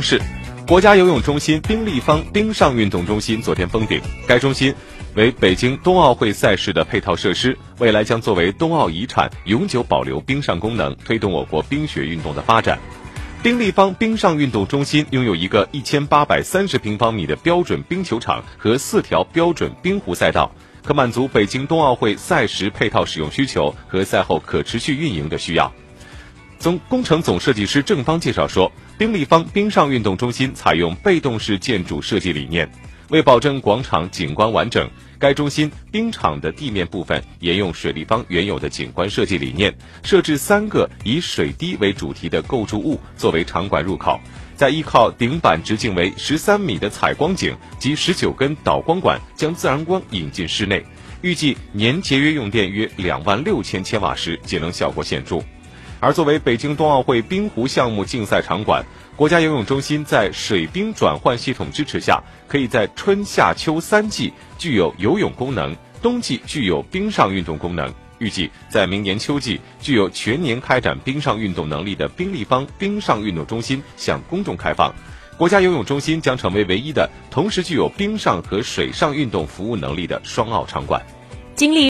是，国家游泳中心冰立方冰上运动中心昨天封顶。该中心为北京冬奥会赛事的配套设施，未来将作为冬奥遗产，永久保留冰上功能，推动我国冰雪运动的发展。冰立方冰上运动中心拥有一个一千八百三十平方米的标准冰球场和四条标准冰壶赛道，可满足北京冬奥会赛时配套使用需求和赛后可持续运营的需要。总工程总设计师郑方介绍说，冰立方冰上运动中心采用被动式建筑设计理念，为保证广场景观完整，该中心冰场的地面部分沿用水立方原有的景观设计理念，设置三个以水滴为主题的构筑物作为场馆入口，再依靠顶板直径为十三米的采光井及十九根导光管，将自然光引进室内，预计年节约用电约两万六千千瓦时，节能效果显著。而作为北京冬奥会冰壶项目竞赛场馆，国家游泳中心在水冰转换系统支持下，可以在春夏秋三季具有游泳功能，冬季具有冰上运动功能。预计在明年秋季，具有全年开展冰上运动能力的冰立方冰上运动中心向公众开放。国家游泳中心将成为唯一的同时具有冰上和水上运动服务能力的双奥场馆。经历。